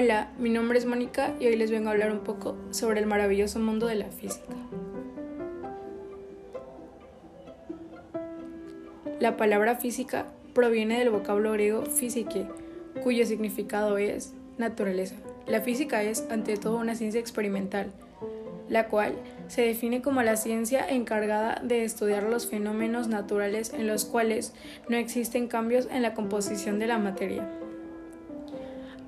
Hola, mi nombre es Mónica y hoy les vengo a hablar un poco sobre el maravilloso mundo de la física. La palabra física proviene del vocablo griego físique, cuyo significado es naturaleza. La física es, ante todo, una ciencia experimental, la cual se define como la ciencia encargada de estudiar los fenómenos naturales en los cuales no existen cambios en la composición de la materia.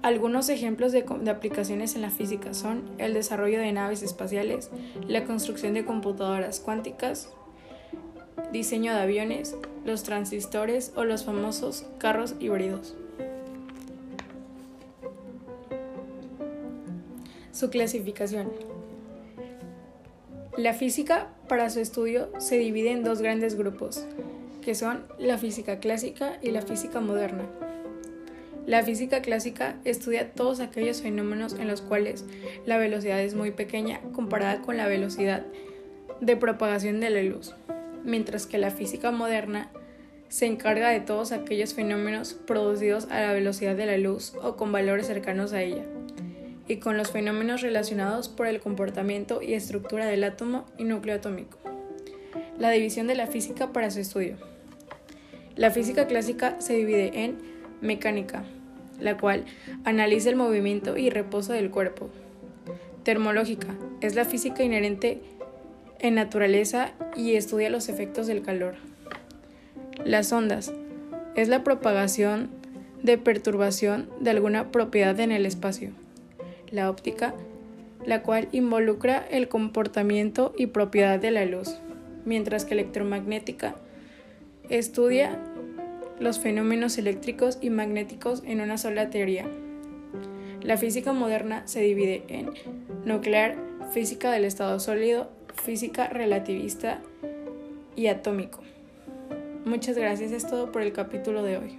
Algunos ejemplos de, aplicaciones en la física son el desarrollo de naves espaciales, la construcción de computadoras cuánticas, diseño de aviones, los transistores o los famosos carros híbridos. Su clasificación. La física para su estudio se divide en dos grandes grupos, que son la física clásica y la física moderna. La física clásica estudia todos aquellos fenómenos en los cuales la velocidad es muy pequeña comparada con la velocidad de propagación de la luz, mientras que la física moderna se encarga de todos aquellos fenómenos producidos a la velocidad de la luz o con valores cercanos a ella y con los fenómenos relacionados por el comportamiento y estructura del átomo y núcleo atómico. La división de la física para su estudio. La física clásica se divide en mecánica, la cual analiza el movimiento y reposo del cuerpo. Termológica es la física inherente en naturaleza y estudia los efectos del calor. Las ondas es la propagación de perturbación de alguna propiedad en el espacio la óptica, la cual involucra el comportamiento y propiedad de la luz, mientras que electromagnética estudia los fenómenos eléctricos y magnéticos en una sola teoría. La física moderna se divide en nuclear, física del estado sólido, física relativista y atómico. Muchas gracias, es todo por el capítulo de hoy.